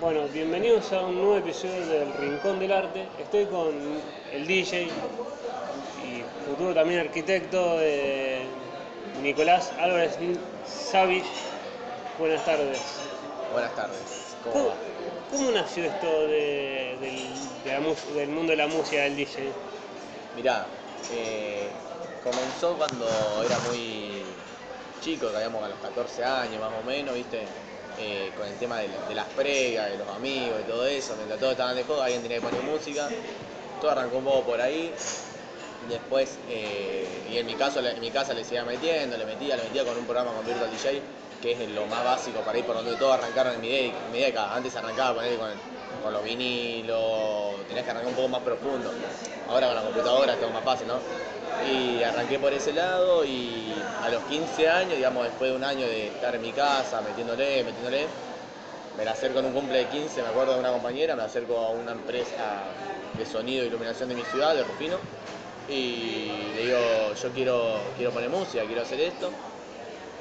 Bueno, bienvenidos a un nuevo episodio del Rincón del Arte. Estoy con el DJ y futuro también arquitecto de Nicolás Álvarez Savich. Buenas tardes. Buenas tardes, ¿cómo ¿Cómo, va? cómo nació esto de- del, de la mus- del mundo de la música del DJ? Mirá, eh, comenzó cuando era muy chico, digamos a los 14 años más o menos, ¿viste? Eh, con el tema de, la- de las pregas, de los amigos y todo eso, mientras todos estaban de juego, alguien tenía que poner música, todo arrancó un poco por ahí, después, eh, y en mi caso, en mi casa le seguía metiendo, le metía, le metía con un programa con Virtual DJ, que es lo más básico para ir por donde todos arrancaron en mi, de- en mi década, antes arrancaba con, él, con, con los vinilos, tenías que arrancar un poco más profundo, ahora con la computadora es todo más fácil, ¿no? Y arranqué por ese lado y a los 15 años, digamos, después de un año de estar en mi casa, metiéndole, metiéndole, me la acerco en un cumple de 15, me acuerdo de una compañera, me acerco a una empresa de sonido e iluminación de mi ciudad, de Rufino, y le digo, yo quiero, quiero poner música, quiero hacer esto.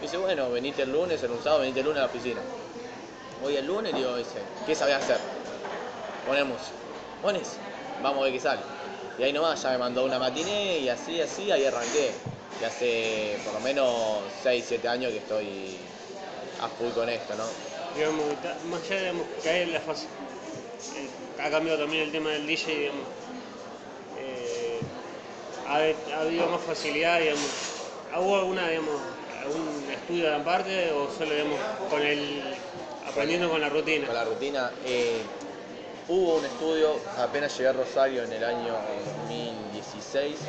Dice, bueno, venite el lunes, un sábado, venite el lunes a la oficina. Voy el lunes y digo, dice, ¿qué sabés hacer? Poner música. ¿Pones? Vamos a ver qué sale. Y ahí nomás ya me mandó una matiné y así, así, ahí arranqué. Y hace por lo menos 6, 7 años que estoy a full con esto, ¿no? Digamos, más allá digamos, que hay la fase, eh, ha cambiado también el tema del DJ, digamos, eh, ha, ha habido más facilidad, digamos, ¿hubo alguna, digamos, algún estudio aparte o solo, digamos, con el, aprendiendo con la rutina? Con la rutina. eh, hubo un estudio, apenas llegué a Rosario en el año 2016,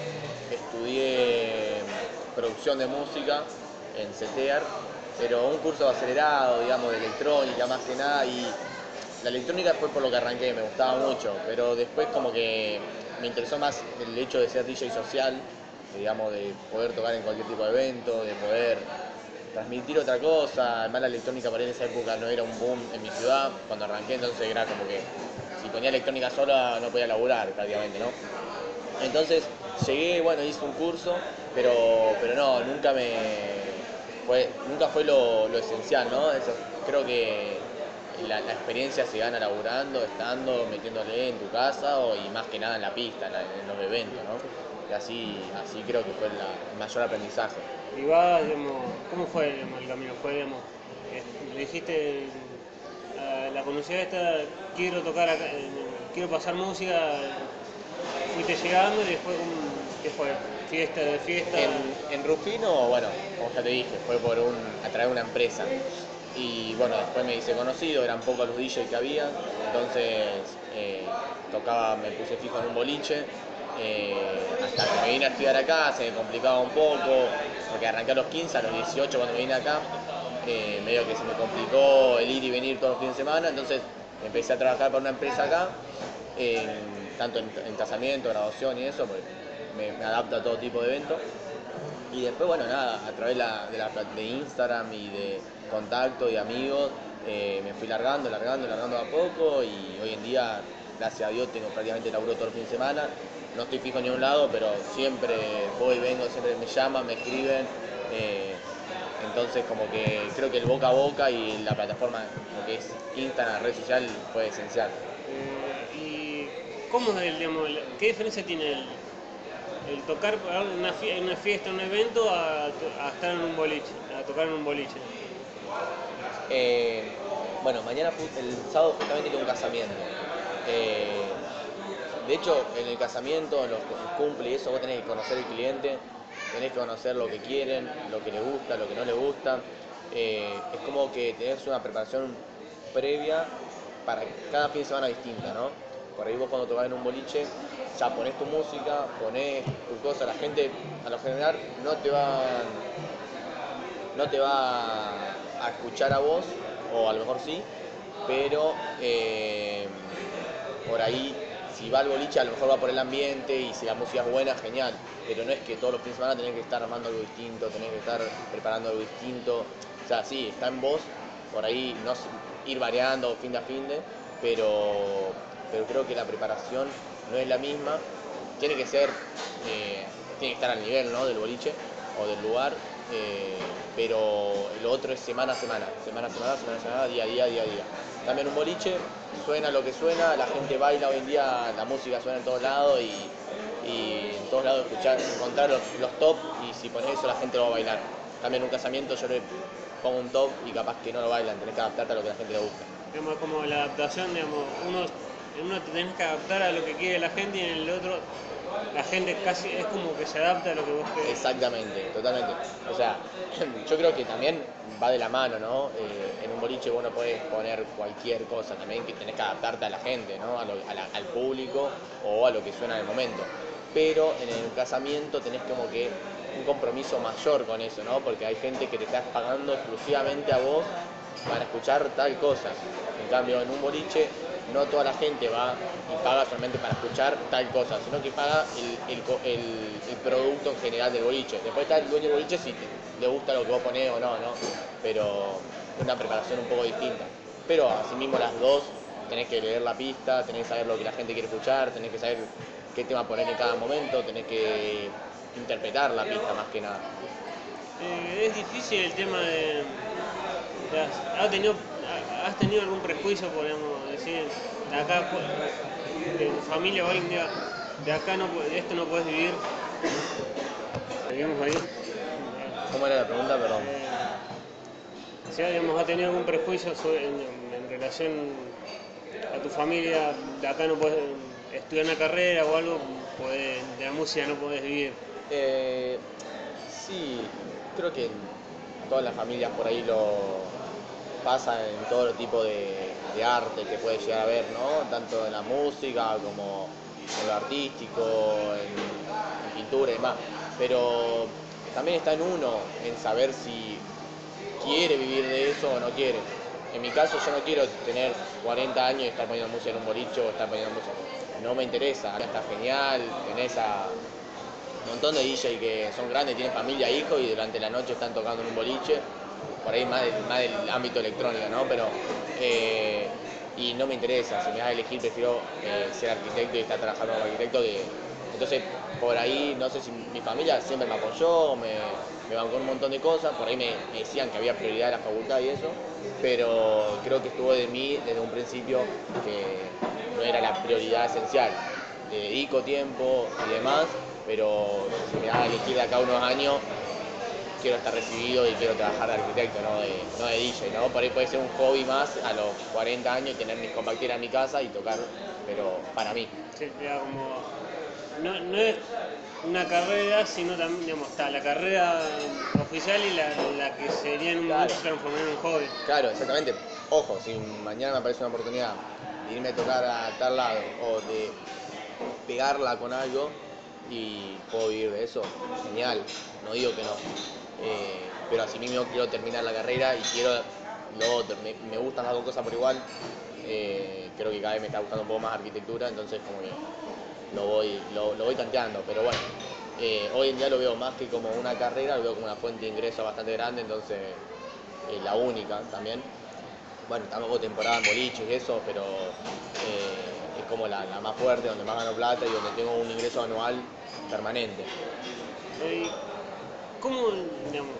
estudié producción de música en CETEAR, pero un curso acelerado, digamos, de electrónica más que nada, y la electrónica fue por lo que arranqué, me gustaba mucho, pero después como que me interesó más el hecho de ser DJ social, digamos, de poder tocar en cualquier tipo de evento, de poder transmitir otra cosa, además la electrónica para en esa época no era un boom en mi ciudad, cuando arranqué entonces era como que ponía electrónica sola no podía laburar prácticamente, ¿no? Entonces llegué, bueno, hice un curso, pero, pero no, nunca me fue, nunca fue lo, lo esencial, ¿no? Eso, creo que la, experiencia se gana laburando, estando, metiéndole en tu casa o, y más que nada en la pista, en, los eventos, ¿no? Así, así creo que fue la- el mayor aprendizaje. Y va, digamos, ¿cómo fue el camino? Fue, digamos, eh, dijiste a la conocida esta, quiero tocar acá, eh, quiero pasar música, fuiste llegando y después, ¿cómo- ¿qué fue? Fiesta de fiesta. En, en Rufino, bueno, como ya te dije, fue por un, a través de una empresa. Y bueno, después me hice conocido, eran pocos los DJs que había, entonces eh, tocaba, me puse fijo en un boliche, eh, hasta que me vine a estudiar acá, se complicaba un poco, porque arranqué a los 15, a los 18 cuando me vine acá, eh, medio que se me complicó el ir y venir todos los fines de semana, entonces empecé a trabajar para una empresa acá, tanto en, en casamiento, graduación y eso, porque me, adapto a todo tipo de eventos. Y después, bueno, nada, a través de, la, Instagram y de contacto y amigos, eh, me fui largando, largando, largando a poco y hoy en día, gracias a Dios, tengo prácticamente laburo todo el fin de semana. No estoy fijo en ningún lado, pero siempre voy, vengo, siempre me llaman, me escriben. eh, entonces, como que creo que el boca a boca y la plataforma, lo que es Instagram, red social, fue esencial. Eh, ¿Y cómo es el, digamos, el- qué diferencia tiene el, el tocar en una, fie- en una fiesta, en un evento, a, estar en un boliche, a tocar en un boliche? Eh, bueno, mañana el sábado justamente tengo un casamiento. Eh, de hecho, en el casamiento, en los, los cumple y eso, vos tenés que conocer el cliente, tenés que conocer lo que quieren, lo que les gusta, lo que no les gusta. Eh, es como que tenés una preparación previa para cada fin de semana distinta, ¿no? Por ahí vos cuando tocás en un boliche, ya ponés tu música, ponés tu cosa, la gente a lo general no te va no te va a escuchar a vos, o a lo mejor sí, pero eh, por ahí, si va al boliche, a lo mejor va por el ambiente y si la música es buena, genial, pero no es que todos los fines de semana tenés que estar armando algo distinto, tenés que estar preparando algo distinto, o sea, sí, está en vos, por ahí no ir variando fin de a fin de, pero, pero creo que la preparación no es la misma, tiene que ser, eh, tiene que estar al nivel ¿no? del boliche o del lugar, eh, pero lo otro es semana a semana, semana a semana, semana a semana, día a día, día a día. También un boliche, suena lo que suena, la gente baila hoy en día, la música suena en todos lados y, en todos lados escuchar, encontrar los, los top y si pones eso la gente va a bailar. También en un casamiento yo le pongo un top y capaz que no lo bailan, tenés que adaptarte a lo que la gente le gusta. Digamos, como la adaptación, digamos, uno, en uno te tenés que adaptar a lo que quiere la gente y en el otro la gente casi es como que se adapta a lo que vos querés. Exactamente, totalmente. O sea, yo creo que también va de la mano, ¿no? Eh, en un boliche vos no podés poner cualquier cosa también, que tenés que adaptarte a la gente, ¿no? A al público o a lo que suena en el momento. Pero en el casamiento tenés como que un compromiso mayor con eso, ¿no? Porque hay gente que te está pagando exclusivamente a vos para escuchar tal cosa. En cambio, en un boliche no toda la gente va y paga solamente para escuchar tal cosa, sino que paga el, producto en general del boliche. Después está el dueño del boliche si le gusta lo que vos ponés o no, ¿no? Pero una preparación un poco distinta. Pero asimismo las dos tenés que leer la pista, tenés que saber lo que la gente quiere escuchar, tenés que saber qué tema poner en cada momento, tenés que interpretar la pista más que nada. Eh, es difícil el tema de. has tenido, ha- ¿Has tenido algún prejuicio, podemos decir, de acá, de tu familia o alguien diga, de acá no, de esto no puedes vivir? Seguimos ahí. ¿Cómo era la pregunta? Perdón. Eh, si digamos, has tenido algún prejuicio sobre- en, en relación a tu familia, de acá no puedes estudiar una carrera o algo, podés- de la música no puedes vivir. Eh, sí, creo que todas las familias por ahí lo pasa en todo tipo de, arte que puede llegar a ver, ¿no? Tanto en la música como en lo artístico, en, pintura y demás. Pero también está en uno en saber si quiere vivir de eso o no quiere. En mi caso yo no quiero tener 40 años y estar poniendo música en un bolicho o estar poniendo música. No me interesa, está genial, tenés un montón de DJ que son grandes, tienen familia, hijos y durante la noche están tocando en un boliche, por ahí más del, ámbito electrónico, ¿no? Pero, eh, y no me interesa, si me das a elegir prefiero eh, ser arquitecto y estar trabajando como arquitecto. Entonces, por ahí, no sé si mi familia siempre me apoyó, me, me bancó un montón de cosas, por ahí me, decían que había prioridad en la facultad y eso, pero creo que estuvo de mí desde un principio que no era la prioridad esencial. Dedico tiempo y demás, pero si me da a elegir de acá unos años, quiero estar recibido y quiero trabajar de arquitecto, no de, no de DJ, ¿no? Por ahí puede ser un hobby más a los 40 años y tener mis compacteras en mi casa y tocar, pero para mí. Sí, como no, no es una carrera, sino también, digamos, está la carrera oficial y la, la que sería en un Claro. momento transformar en un hobby. Claro, exactamente. Ojo, si mañana me aparece una oportunidad de irme a tocar a tal lado o de pegarla con algo y puedo vivir de eso, genial, no digo que no. Eh, pero así mismo quiero terminar la carrera y quiero lo. Me, gustan las dos cosas por igual. Eh, creo que cada vez me está gustando un poco más arquitectura, entonces como que lo voy, lo, voy tanteando. Pero bueno, eh, hoy en día lo veo más que como una carrera, lo veo como una fuente de ingreso bastante grande, entonces eh, la única también. Bueno, tampoco temporada en boliches y eso, pero eh, es como la, más fuerte, donde más gano plata y donde tengo un ingreso anual permanente. ¿Cómo, digamos,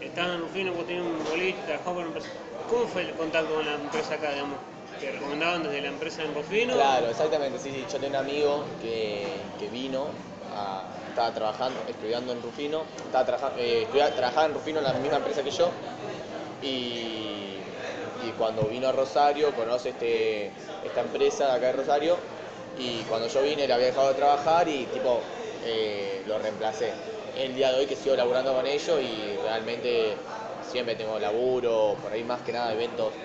estabas en Rufino, vos tenías un boliche, empresa? ¿Cómo fue el contacto con la empresa acá, digamos? ¿Te recomendaban desde la empresa en Rufino? Claro, exactamente, sí, sí. Yo tenía un amigo que, que vino, estaba trabajando, estudiando en Rufino, estaba trabajando, eh, trabajaba en Rufino en la misma empresa que yo y, y cuando vino a Rosario conoce este, esta empresa acá de Rosario y cuando yo vine le había dejado de trabajar y tipo eh, lo reemplacé. El día de hoy que sigo laburando con ellos y realmente siempre tengo laburo, por ahí más que nada eventos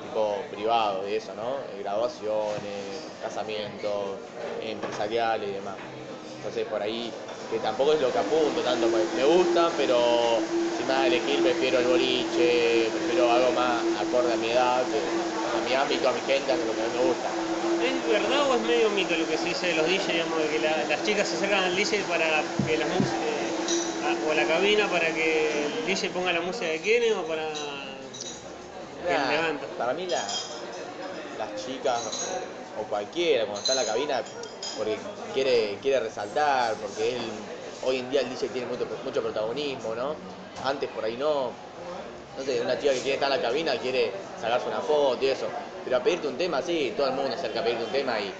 tipo privados y eso, ¿no? Eh, Graduaciones, casamientos, empresariales y demás. Entonces por ahí, que tampoco es lo que apunto tanto, pues, me gusta, pero si me das a elegir prefiero el boliche, prefiero algo más acorde a mi edad, a mi ámbito, a mi gente, a lo que a mí me gusta. ¿Es verdad o es medio mito lo que se dice de los DJ, digamos, de que la- las chicas se acercan al DJ para que las músicas, o a la cabina para que el DJ ponga la música que quiere o para que Nah, levanta? para mí la- las chicas o cualquiera cuando está en la cabina porque quiere, quiere resaltar, porque él, hoy en día el DJ tiene mucho, mucho protagonismo, ¿no? Antes por ahí no. No sé, una chica que quiere estar en la cabina quiere sacarse una foto y eso. Pero a pedirte un tema, sí, todo el mundo acerca a pedirte un tema y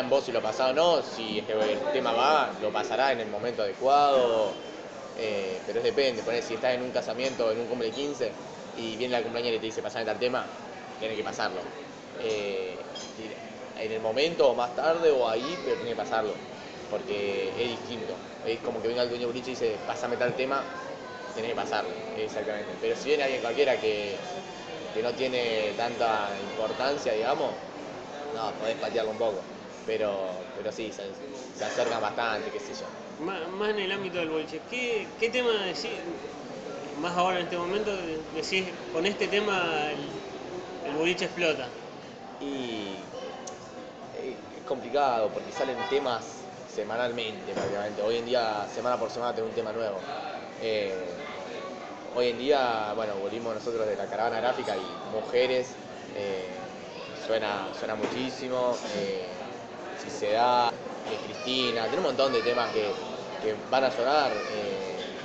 en vos si lo pasás o no, si es que el tema va, lo pasará en el momento adecuado, eh, pero es depende, si estás en un casamiento, en un cumple 15 y viene la cumpleañera y te dice pasame tal tema, tienes que pasarlo. Eh, en el momento o más tarde o ahí, pero tiene que pasarlo, porque es distinto. Es como que venga el dueño boliche y dice, pásame tal tema, tenés que pasarlo, exactamente. Pero si viene alguien cualquiera que, que no tiene tanta importancia, digamos, no, podés patearlo un poco. Pero, pero sí, se, se acercan bastante, qué sé yo. Más, más en el ámbito del boliche, ¿qué, qué tema decís, más ahora en este momento, decís, con este tema el, el boliche explota? Y eh, es complicado porque salen temas semanalmente prácticamente. Hoy en día, semana por semana, tengo un tema nuevo. Eh, hoy en día, bueno, volvimos nosotros de la caravana gráfica y mujeres, eh, suena, suena muchísimo. eh, se da, eh, Cristina, tiene un montón de temas que, que van a sonar. eh,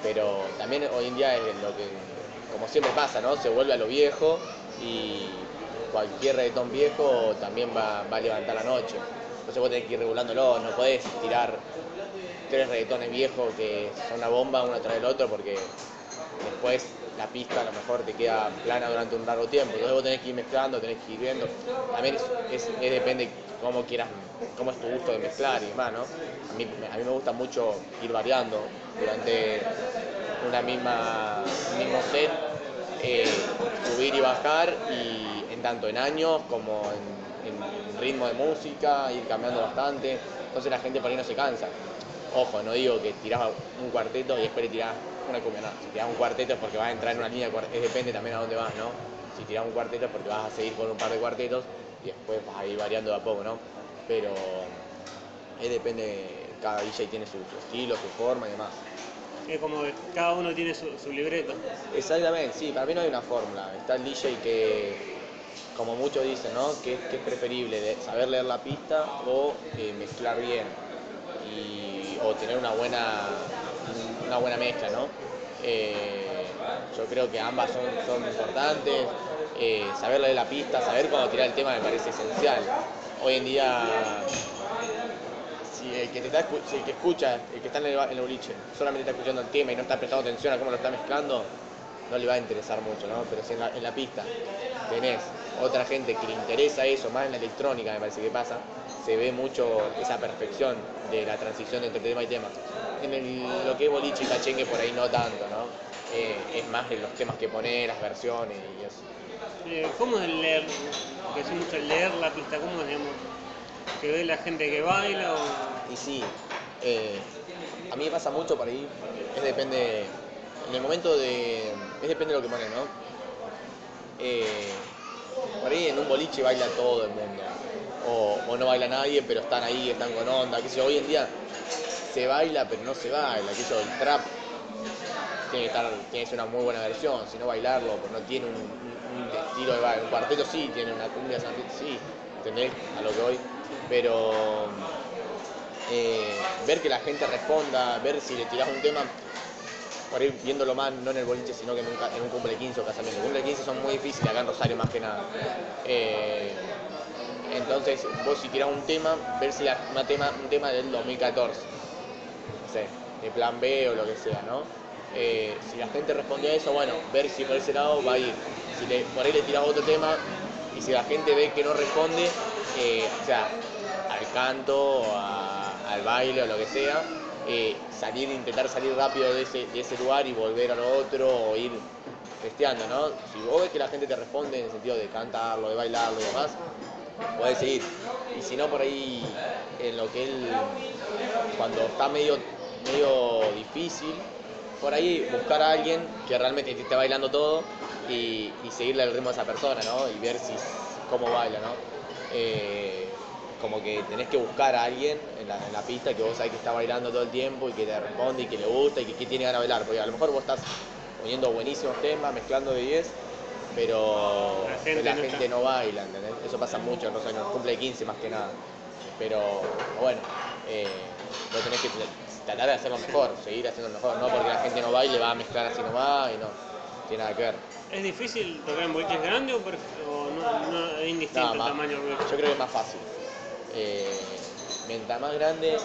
pero también hoy en día es lo que, como siempre pasa, ¿no? Se vuelve a lo viejo y cualquier reggaetón viejo también va, va a levantar la noche. Entonces vos tenés que ir regulándolo, no podés tirar tres reggaetones viejos que son una bomba uno tras el otro porque después la pista a lo mejor te queda plana durante un largo tiempo. Entonces vos tenés que ir mezclando, tenés que ir viendo. También es, es- es depende cómo quieras, cómo es tu gusto de mezclar y demás, ¿no? A mí, a mí me gusta mucho ir variando durante una misma, un mismo set, eh, subir y bajar y en tanto en años como en, ritmo de música, ir cambiando bastante. Entonces la gente por ahí no se cansa. Ojo, no digo que tirás un cuarteto y después le tirás una cumbia, no. Si tirás un cuarteto es porque vas a entrar en una línea cuartetos, depende también a dónde vas, ¿no? Si tirás un cuarteto es porque vas a seguir con un par de cuartetos y después vas a ir variando de a poco, ¿no? Pero es depende, cada DJ tiene su, su estilo, su forma y demás. Es como que cada uno tiene su, su libreto. Exactamente, sí, para mí no hay una fórmula. Está el DJ que, como muchos dicen, ¿no? Que, que es preferible de saber leer la pista o eh, mezclar bien y, o tener una buena, una buena mezcla, ¿no? Eh, yo creo que ambas son, importantes. Eh, saber leer la pista, saber cuándo tirar el tema me parece esencial. Hoy en día si el que está si el que escucha, el que está en el, boliche, solamente está escuchando el tema y no está prestando atención a cómo lo está mezclando, no le va a interesar mucho, ¿no? Pero si en la, pista tenés otra gente que le interesa eso, más en la electrónica me parece que pasa, se ve mucho esa perfección de la transición entre tema y tema. En lo que es boliche y cachengue por ahí no tanto, ¿no? Eh, es más en los temas que pone, las versiones y eso. Eh, ¿Cómo es el leer? Que decís mucho el leer la pista, ¿cómo es, digamos? ¿Que ve la gente que baila o...? Y sí, eh, a mí me pasa mucho por ahí, es depende, en el momento de, es depende de lo que pones, ¿no? Eh, por ahí en un boliche baila todo el mundo, o, o no baila nadie, pero están ahí, están con onda, qué sé yo, hoy en día se baila, pero no se baila, qué sé yo, el trap tiene que, estar, tiene que ser una muy buena versión, si no bailarlo, pues no tiene un, un- estilo de baile, un cuarteto sí, tiene una cumbia, sí, ¿entendés? A lo que voy, pero eh, ver que la gente responda, ver si le tirás un tema, por ahí viéndolo más, no en el boliche, sino que en un, en un cumple 15 o casamiento. Cumple 15 son muy difíciles acá en Rosario más que nada. Eh, entonces, vos si tirás un tema, ver si la, tema, un tema del 2014, no sé, de plan B o lo que sea, ¿no? Eh, si la gente responde a eso, bueno, ver si por ese lado va a ir. Si por ahí le tirás otro tema y si la gente ve que no responde, eh, o sea, al canto, a- al baile o lo que sea, eh, salir, intentar salir rápido de ese, de ese lugar y volver a lo otro o ir festeando, ¿no? Si vos ves que la gente te responde en el sentido de cantarlo, de bailarlo y demás, podés seguir. Y si no, por ahí, en lo que él, cuando está medio, medio difícil, por ahí buscar a alguien que realmente te esté bailando todo y, y seguirle el ritmo a esa persona, ¿no? Y ver si cómo baila, ¿no? Eh, como que tenés que buscar a alguien en la, en la pista que vos sabés que está bailando todo el tiempo y que te responde y que le gusta y que, que tiene ganas de bailar. Porque a lo mejor vos estás poniendo buenísimos temas, mezclando de 10, pero La gente la no gente está. no baila, ¿entendés? Eso pasa mucho en en el cumple de 15 más que nada. Pero bueno, eh, vos tenés que tratar de hacerlo mejor, seguir haciendo mejor, no porque la gente no baile, va a mezclar así nomás y no, tiene nada que ver. ¿Es difícil tocar en boliches grandes o, no, no- es indistinto No, el tamaño yo creo que es más fácil. Eh, mientras más grande,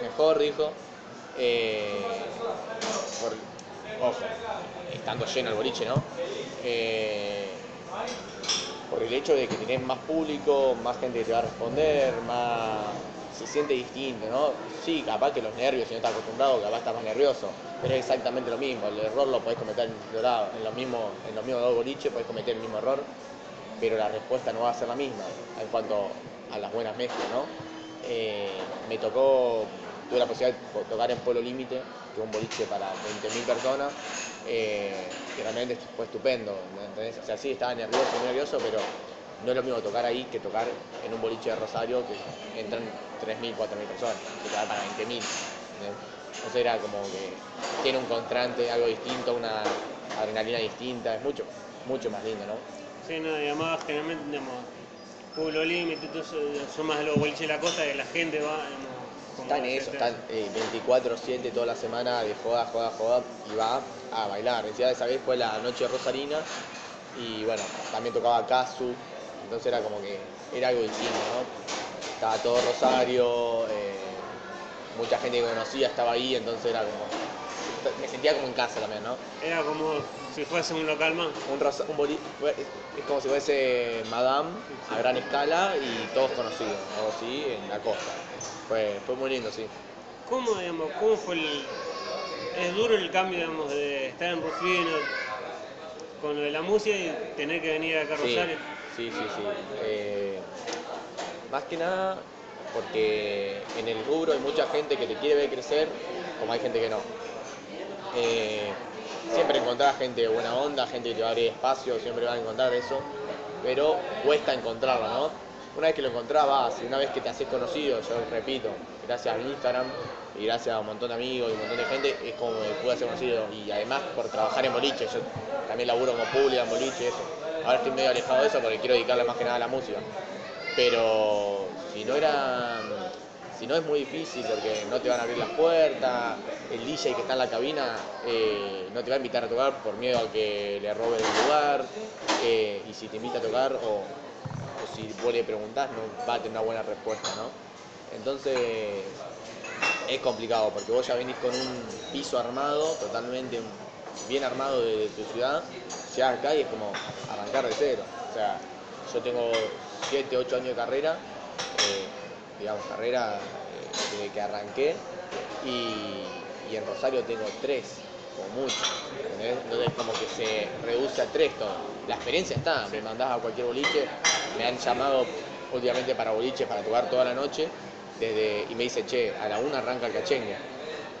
mejor, dijo. Eh, por- ojo, estando lleno el boliche, ¿no? Eh, por el hecho de que tenés más público, más gente que te va a responder, más se siente distinto, ¿no? Sí, capaz que los nervios, si no estás acostumbrado, capaz estás más nervioso, pero es exactamente lo mismo, el error lo podés cometer en, dorado, en los mismos en los mismos dos boliches, podés cometer el mismo error, pero la respuesta no va a ser la misma en cuanto a las buenas mezclas, ¿no? Eh, me tocó, tuve la posibilidad de tocar en Pueblo Límite, que es un boliche para 20.000 personas, eh, que realmente fue estupendo, ¿me entendés? O sea, sí, estaba nervioso, muy nervioso, pero no es lo mismo tocar ahí que tocar en un boliche de Rosario que entran 3.000, 4.000 personas, que tocar para 20.000. ¿entendés? Entonces era como que tiene un contraste, algo distinto, una adrenalina distinta, es mucho, mucho más lindo, ¿no? Sí, no, y además generalmente, digamos, Pueblo Límite, son más los boliches de la costa que la gente va, digamos, Están en eso, están eh, 24-7 toda la semana de joda, joda, joda y va a bailar. Decía, esa vez fue la noche rosarina y bueno, también tocaba Kazu, entonces era como que era algo distinto, ¿no? Estaba todo Rosario, eh, mucha gente que conocía estaba ahí, entonces era como. Me sentía como en casa también, ¿no? Era como si fuese un local más. Un, rosa- un boli- es, como si fuese Madame a gran escala y todos conocidos, algo así, en la costa. Fue, fue muy lindo, sí. ¿Cómo, digamos, cómo fue el... Es duro el cambio, digamos, de estar en Rufino con lo de la música y tener que venir acá a Rosario. sí, sí, sí. Eh, más que nada porque en el rubro hay mucha gente que te quiere ver crecer, como hay gente que no. Eh, siempre encontrás gente de buena onda, gente que te va a abrir espacio, siempre vas a encontrar eso, pero cuesta encontrarlo, ¿no? Una vez que lo y una vez que te haces conocido, yo repito, gracias a Instagram y gracias a un montón de amigos y un montón de gente, es como me pude hacer conocido. Y además por trabajar en boliche, yo también laburo como pública en boliche, eso. Ahora estoy medio alejado de eso porque quiero dedicarle más que nada a la música. Pero si no era. Si no es muy difícil porque no te van a abrir las puertas, el DJ que está en la cabina eh, no te va a invitar a tocar por miedo a que le roben el lugar, eh, y si te invita a tocar o, si vos le preguntás no va a tener una buena respuesta, ¿no? Entonces es complicado porque vos ya venís con un piso armado, totalmente bien armado de tu ciudad, llegás acá y es como arrancar de cero. O sea, yo tengo 7, 8 años de carrera, eh, digamos, carrera eh, desde que arranqué, y, y en Rosario tengo 3, como mucho. ¿entendés? Entonces como que se reduce a 3 todo. La experiencia está, me mandás a cualquier boliche, me han llamado últimamente para boliches para tocar toda la noche, desde, y me dice, che, a la 1 arranca el cachengue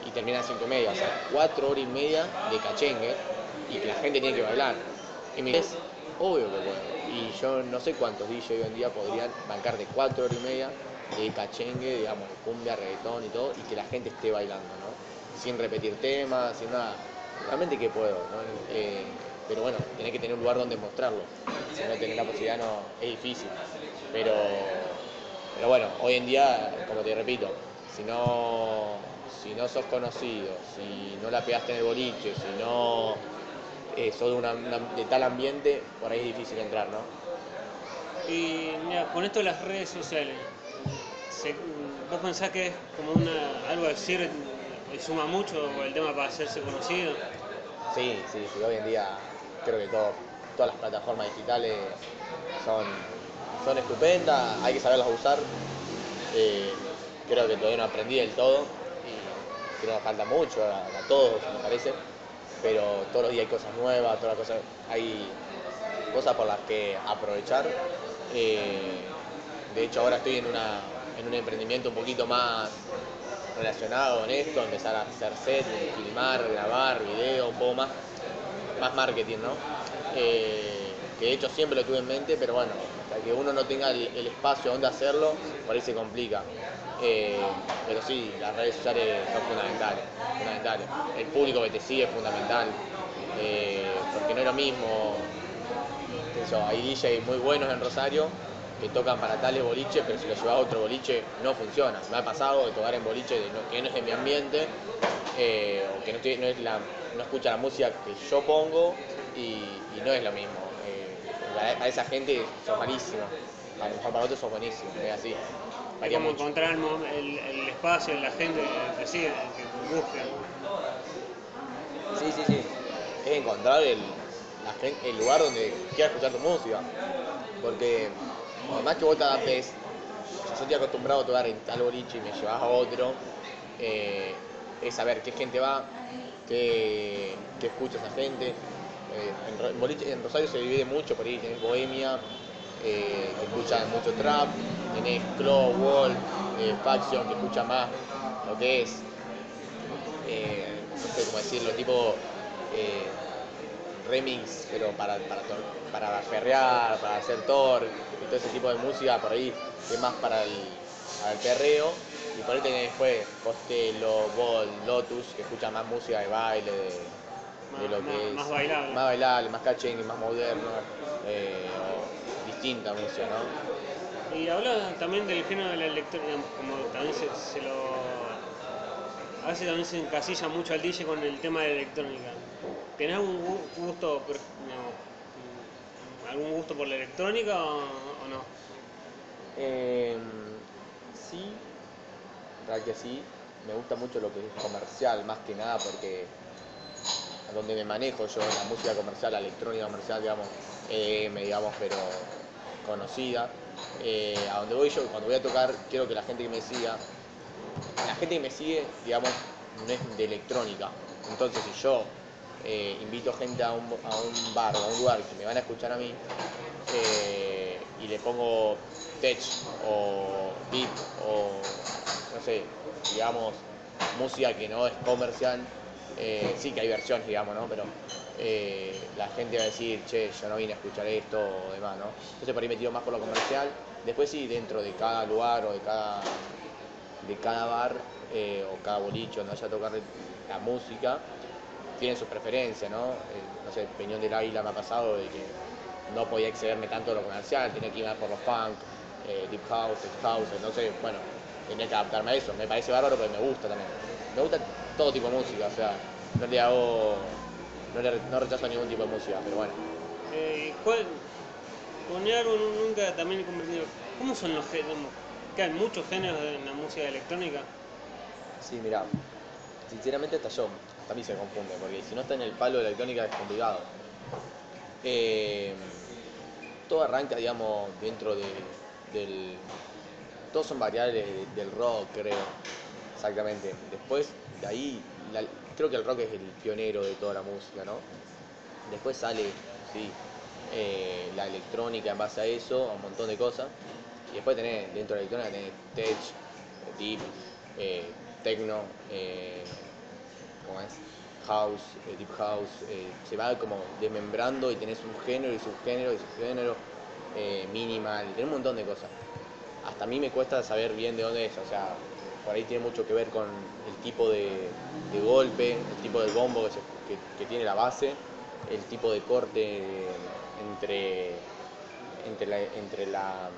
y termina a 5 y media, o sea, 4 horas y media de cachengue y que la gente tiene que bailar. Y me dice, obvio que puedo. Y yo no sé cuántos DJ hoy en día podrían bancar de 4 horas y media de cachengue, digamos, cumbia, reggaetón y todo, y que la gente esté bailando, ¿no? Sin repetir temas, sin nada. Realmente que puedo, ¿no? Eh, pero bueno, tenés que tener un lugar donde mostrarlo. Si no tenés la posibilidad, no, es difícil. Pero pero bueno, hoy en día, como te repito, si no, si no sos conocido, si no la pegaste en el boliche, si no eh, sos de, una- de tal ambiente, por ahí es difícil entrar, ¿no? Y mira, con esto de las redes sociales, se- ¿vos pensás que es como una, algo a decir y suma mucho el tema para hacerse conocido? Sí, sí, sí, hoy en día creo que todo- todas las plataformas digitales son, son estupendas, hay que saberlas usar. Eh, creo que todavía no aprendí del todo y creo que falta mucho a, a todos, me parece. Pero todos los días hay cosas nuevas, todas las cosas, hay cosas por las que aprovechar. Eh, de hecho, ahora estoy en, una, en un emprendimiento un poquito más relacionado con esto, empezar a hacer set, filmar, grabar, video, un poco más, más marketing, ¿no? Eh, que de hecho siempre lo tuve en mente, pero bueno, hasta que uno no tenga el, el espacio donde hacerlo, por ahí se complica. Eh, pero sí, las redes sociales son fundamentales, fundamentales. El público que te sigue es fundamental, eh, porque no es lo mismo, yo, hay DJs muy buenos en Rosario que tocan para tales boliches, pero si lo llevas a otro boliche no funciona. Me ha pasado de tocar en boliche que no es de mi ambiente, eh, o que no, escucha la música que yo pongo, y, no es lo mismo. A, esa gente sos malísimo, a lo mejor para otros sos buenísimo, es así. Mucho. encontrar el, espacio, la gente que sigue, que busque. Sí, sí, sí. Es encontrar el, lugar donde quieras escuchar tu música. Porque por más que vos te adaptes, yo estoy acostumbrado a tocar en tal boliche y me llevas a otro, eh, es saber qué gente va, qué, qué escucha esa gente. Eh, en, en Rosario se divide mucho, por ahí tenés Bohemia, eh, que escuchan mucho trap, tenés Club, Wall, eh, Faction, que escucha más lo que es eh, no sé cómo decirlo, tipo eh, remix, pero para, para, para perrear, para hacer tor y todo ese tipo de música por ahí, que es más para el, para el perreo. Y por ahí tenés después Costello, Ball, Lotus, que escuchan más música de baile, de, lo más- que es. más bailable. Más bailable, más más moderno, eh, distinta música, ¿no? Y habla también del género de la electrónica, como también se, se lo. A veces también se encasilla mucho al DJ con el tema de la electrónica. ¿Tenés algún gu- gusto, no, algún gusto por la electrónica o, o no? Eh, sí, verdad que sí. Me gusta mucho lo que es comercial, más que nada porque a donde me manejo yo, la música comercial, la electrónica comercial, digamos, EDM, digamos, pero conocida. Eh, a donde voy yo, cuando voy a tocar, quiero que la gente que me siga, la gente que me sigue, digamos, no es de electrónica. Entonces, si yo eh, invito gente a un, a un bar o a un lugar que me van a escuchar a mí eh, y le pongo tech o beat o no sé, digamos, música que no es comercial, eh, sí que hay versiones, digamos, ¿no? Pero eh, la gente va a decir, che, yo no vine a escuchar esto o demás, ¿no? Entonces por ahí me tiro más por lo comercial. Después sí, dentro de cada lugar o de cada de cada bar eh, o cada boliche donde vaya a tocar la música, tienen sus preferencias, ¿no? No sé, Peñón del Águila me ha pasado de que no podía excederme tanto a lo comercial, tenía que ir más por los funk, deep house, tech house, entonces, bueno, tenía que adaptarme a eso. Me parece bárbaro porque me gusta también. Me gusta todo tipo de música, o sea, no le hago, no, le, no rechazo ningún tipo de música, pero bueno. Eh, ¿cuál, con algo nunca también he convertido. ¿Cómo son los géneros? ¿Que hay muchos géneros en la música electrónica? Sí, mira, sinceramente hasta yo, hasta a mí se confunde, porque si no está en el palo de la electrónica es complicado. Eh, todo arranca, digamos, dentro de, del... Todos son variables de- del rock, creo, exactamente. Después, de ahí, la- creo que el rock es el pionero de toda la música, ¿no? Después sale, sí, eh, la electrónica en base a eso, a un montón de cosas. Y después tenés, dentro de la electrónica tenés tech, deep, eh, techno, eh, ¿cómo es? House, eh, deep house, se va como desmembrando y tenés un género y subgénero y subgénero, minimal, tenés un montón de cosas. Hasta a mí me cuesta saber bien de dónde es, o sea, por ahí tiene mucho que ver con el tipo de, de golpe, el tipo de bombo que, se- que- que tiene la base, el tipo de corte entre, entre la, entre la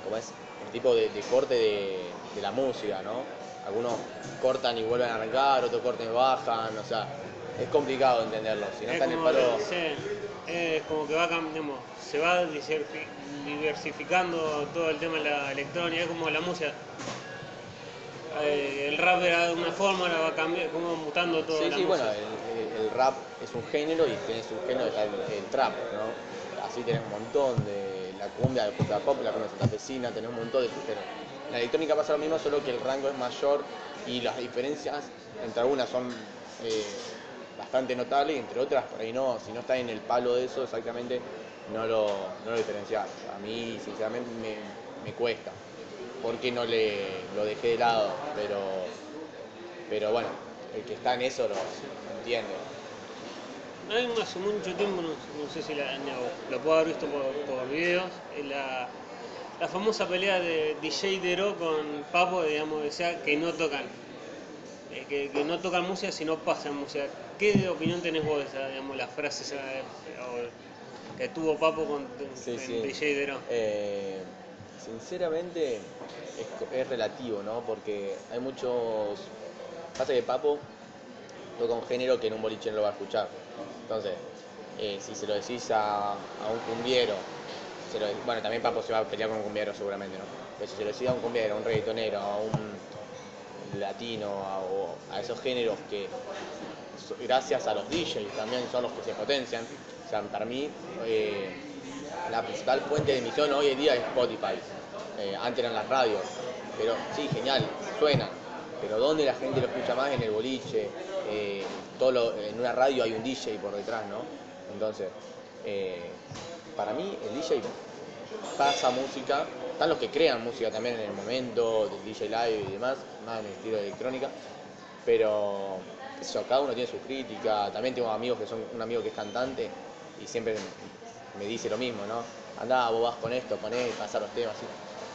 ¿cómo es? El tipo de, de corte de, de la música, ¿no? Algunos cortan y vuelven a arrancar, otros cortan y bajan, o sea, es complicado entenderlo. Si no es, está en el palo. sí, es como que va cambiando, se va diversificando todo el tema de la electrónica, es como la música. Eh, el rap era de una forma, ahora va cambiando, como mutando todo. Sí, la sí, bueno, música. el, el- el rap es un género y tenés un género está el, el trap, ¿no? Así tenés un montón de la cumbia, la cultura pop, la cumbia santafesina, tenés un montón de subgéneros. En la electrónica pasa lo mismo, solo que el rango es mayor y las diferencias entre algunas son eh, bastante notables y entre otras por ahí no, si no está en el palo de eso exactamente no lo, no lo diferenciás. A mí sinceramente me, me cuesta, porque no le lo dejé de lado, pero pero bueno, el que está en eso lo, lo entiende. Hay hace mucho tiempo, no, no sé si la, no, lo puedo haber visto por, por videos, eh, la, la famosa pelea de DJ Dero con Papo, digamos, decía que no tocan, eh, que, que no tocan música si no pasan música. ¿Qué opinión tenés vos de esa, digamos, la frase esa o- que tuvo Papo con, Sí, con sí. DJ Dero? Eh, sinceramente es, relativo, ¿no? Porque hay muchos... Pasa que Papo toca un género que en un boliche no lo va a escuchar. Entonces, eh, si se lo decís a, a un cumbiero, bueno, también Papo se va a pelear con un cumbiero seguramente, ¿no? Pero si se lo decís a un cumbiero, a un reggaetonero, a un latino, a, a esos géneros que gracias a los DJs también son los que se potencian. O sea, para mí eh, la principal fuente de emisión hoy en día es Spotify. Eh, antes eran las radios. Pero sí, genial, suena. Pero ¿dónde la gente lo escucha más? En el boliche. eh, en una radio hay un DJ por detrás, ¿no? Entonces, eh, para mí el DJ pasa música, están los que crean música también en el momento, del DJ live y demás, más en el estilo de electrónica, pero yo, cada uno tiene su crítica, también tengo amigos que son, un amigo que es cantante y siempre me dice lo mismo, ¿no? Andá, vos vas con esto, con él, pasar los temas, así.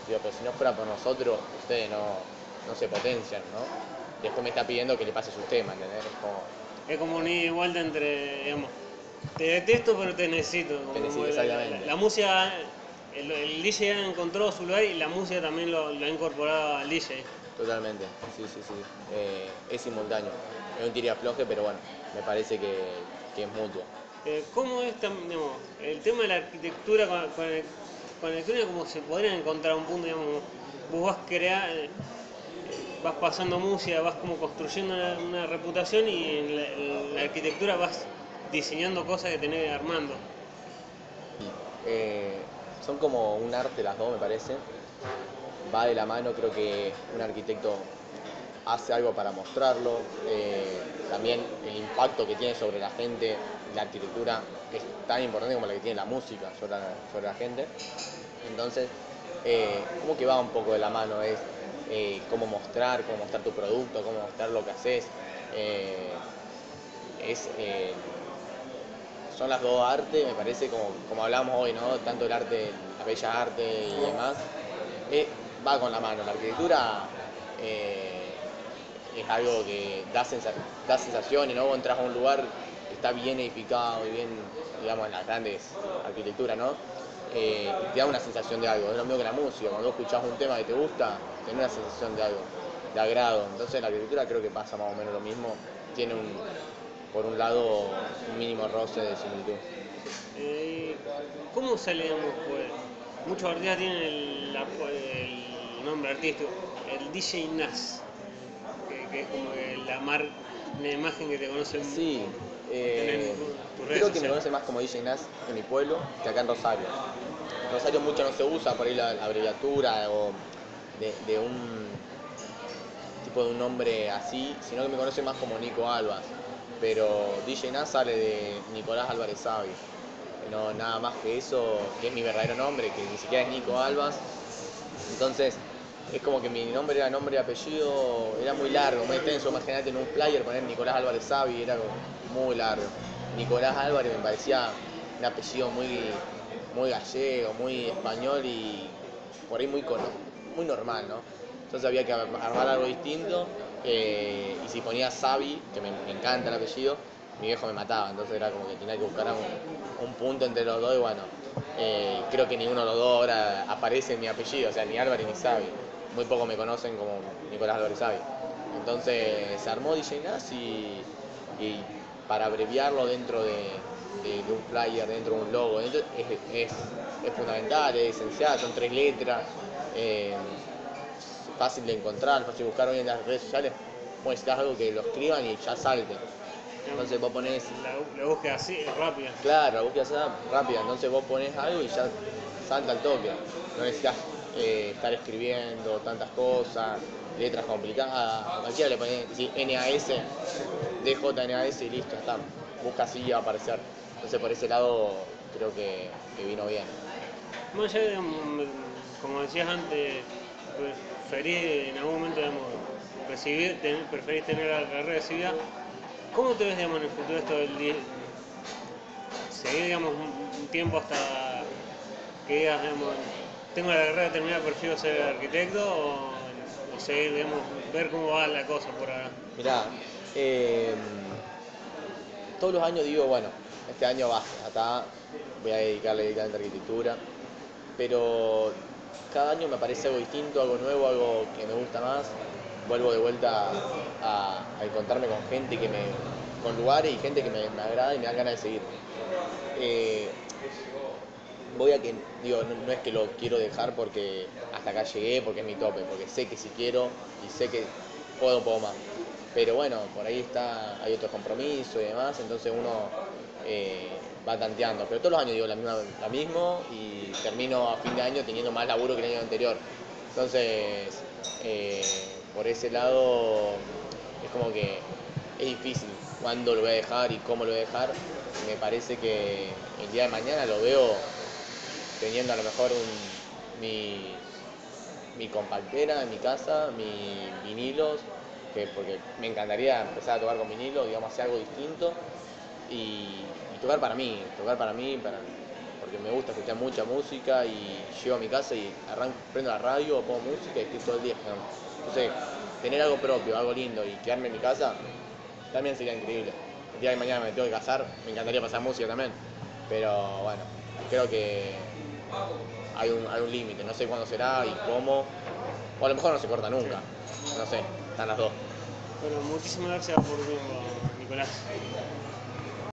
Digo, pero si no fuera por nosotros, ustedes no, no se potencian, ¿no? Después me está pidiendo que le pase sus temas, ¿entendés? Es como, Es como una ida y vuelta entre, digamos, te detesto pero te necesito. Como necesito, la- exactamente. La, la música, el, el DJ ya encontró su lugar y la música también lo, lo ha incorporado al DJ. Totalmente, sí, sí, sí. Eh, es simultáneo. Es un tira floje, pero bueno, me parece que, que es mutuo. Eh, ¿Cómo es digamos, el tema de la arquitectura con, el, con el cómo se podrían encontrar un punto, digamos, vos vas crear, eh, vas pasando música, vas como construyendo una, reputación y en la, en la arquitectura vas diseñando cosas que tenés armando. Eh, son como un arte las dos, me parece. Va de la mano, creo que un arquitecto hace algo para mostrarlo. eh, también el impacto que tiene sobre la gente, la arquitectura es tan importante como la que tiene la música sobre la, sobre la gente. Entonces, eh, como que va un poco de la mano, es eh, cómo mostrar, cómo mostrar tu producto, cómo mostrar lo que haces. eh, es son las dos artes, me parece, como, como hablamos hoy, ¿no? Tanto el arte, la bella arte y demás, va con la mano. La arquitectura es algo que da, sensa- da sensaciones, ¿no? Entras a un lugar que está bien edificado y bien, digamos, en las grandes arquitecturas, ¿no? Eh, te da una sensación de algo. Es lo mismo que la música. Cuando vos escuchás un tema que te gusta, tenés una sensación de algo, de agrado. Entonces la arquitectura creo que pasa más o menos lo mismo. Tiene un, por un lado, un mínimo roce de similitud. Eh, ¿Cómo sale, digamos, pues, muchos artistas tienen el, el nombre artístico, el DJ Nas, que, es como que la, mar, la imagen que te conocen. Sí, eh, Tenés tus redes creo que me sociales. conoce más como DJ Nas en mi pueblo que acá en Rosario. En Rosario mucho no se usa por ahí la, la abreviatura o de, de un tipo de un nombre así, sino que me conoce más como Nico Albas. Pero DJ Nas sale de Nicolás Álvarez Savi. No, nada más que eso, que es mi verdadero nombre, que ni siquiera es Nico Albas. Entonces, es como que mi nombre era nombre y apellido, era muy largo, muy extenso. Imagínate en un flyer poner Nicolás Álvarez Savi, era muy largo. Nicolás Álvarez me parecía un apellido muy, muy gallego, muy español y por ahí muy, muy normal, ¿no? Entonces había que armar algo distinto. eh, y si ponía Savi, que me, me encanta el apellido, mi viejo me mataba. Entonces era como que tenía que buscar un, un punto entre los dos y bueno, eh, creo que ninguno de los dos ahora aparece en mi apellido, o sea, ni Álvarez ni Savi. Muy pocos me conocen como Nicolás Álvarez Savi. Entonces se armó DJ Nas y, y para abreviarlo dentro de, de- de un flyer, dentro de un logo, dentro- es, es- es fundamental, es esencial, son tres letras, eh, fácil de encontrar, fácil de buscar hoy en las redes sociales, muestras algo que lo escriban y ya salte. Entonces vos ponés La, la búsqueda así es rápida. Claro, la búsqueda rápida, entonces vos pones algo y ya salta al toque. No necesitas eh, estar escribiendo tantas cosas, letras complicadas. Cualquiera le pones sí, NAS, DJNAS y listo, está. Busca así aparecer. Entonces por ese lado creo que, vino bien. Allá, digamos, como decías antes, preferís en algún momento digamos, recibir, tener, preferís tener la carrera recibida. ¿Cómo te ves digamos, en el futuro esto del di- seguir digamos, un, tiempo hasta que digas, tengo la carrera terminada, prefiero ser arquitecto o, o seguir, digamos, ver cómo va la cosa por ahora? Mirá, eh, todos los años digo, bueno, este año basta, hasta voy a dedicarle directamente a arquitectura, pero cada año me parece algo distinto, algo nuevo, algo que me gusta más. Vuelvo de vuelta a, encontrarme con gente que me, con lugares y gente que me, agrada y me da ganas de seguir. eh, voy a que, digo, no, es que lo quiero dejar porque hasta acá llegué, porque es mi tope, porque sé que si quiero y sé que puedo un poco más. Pero bueno, por ahí está, hay otros compromisos y demás, entonces uno eh, va tanteando. Pero todos los años digo la misma, la mismo y termino a fin de año teniendo más laburo que el año anterior. Entonces, eh, por ese lado, es como que es difícil cuándo lo voy a dejar y cómo lo voy a dejar. Me parece que el día de mañana lo veo teniendo a lo mejor un, mi, mi compactera en mi casa, mis vinilos, que porque me encantaría empezar a tocar con vinilo, digamos, hacer algo distinto y, tocar para mí, tocar para mí, para, porque me gusta escuchar mucha música y llego a mi casa y arranco, prendo la radio, pongo música y estoy todo el día escuchando. Entonces, tener algo propio, algo lindo y quedarme en mi casa también sería increíble. El día de mañana me tengo que casar, me encantaría pasar música también, pero bueno, creo que hay un, hay un límite, no sé cuándo será y cómo, o a lo mejor no se corta nunca, no sé, están las dos. Bueno, muchísimas gracias por venir, Nicolás.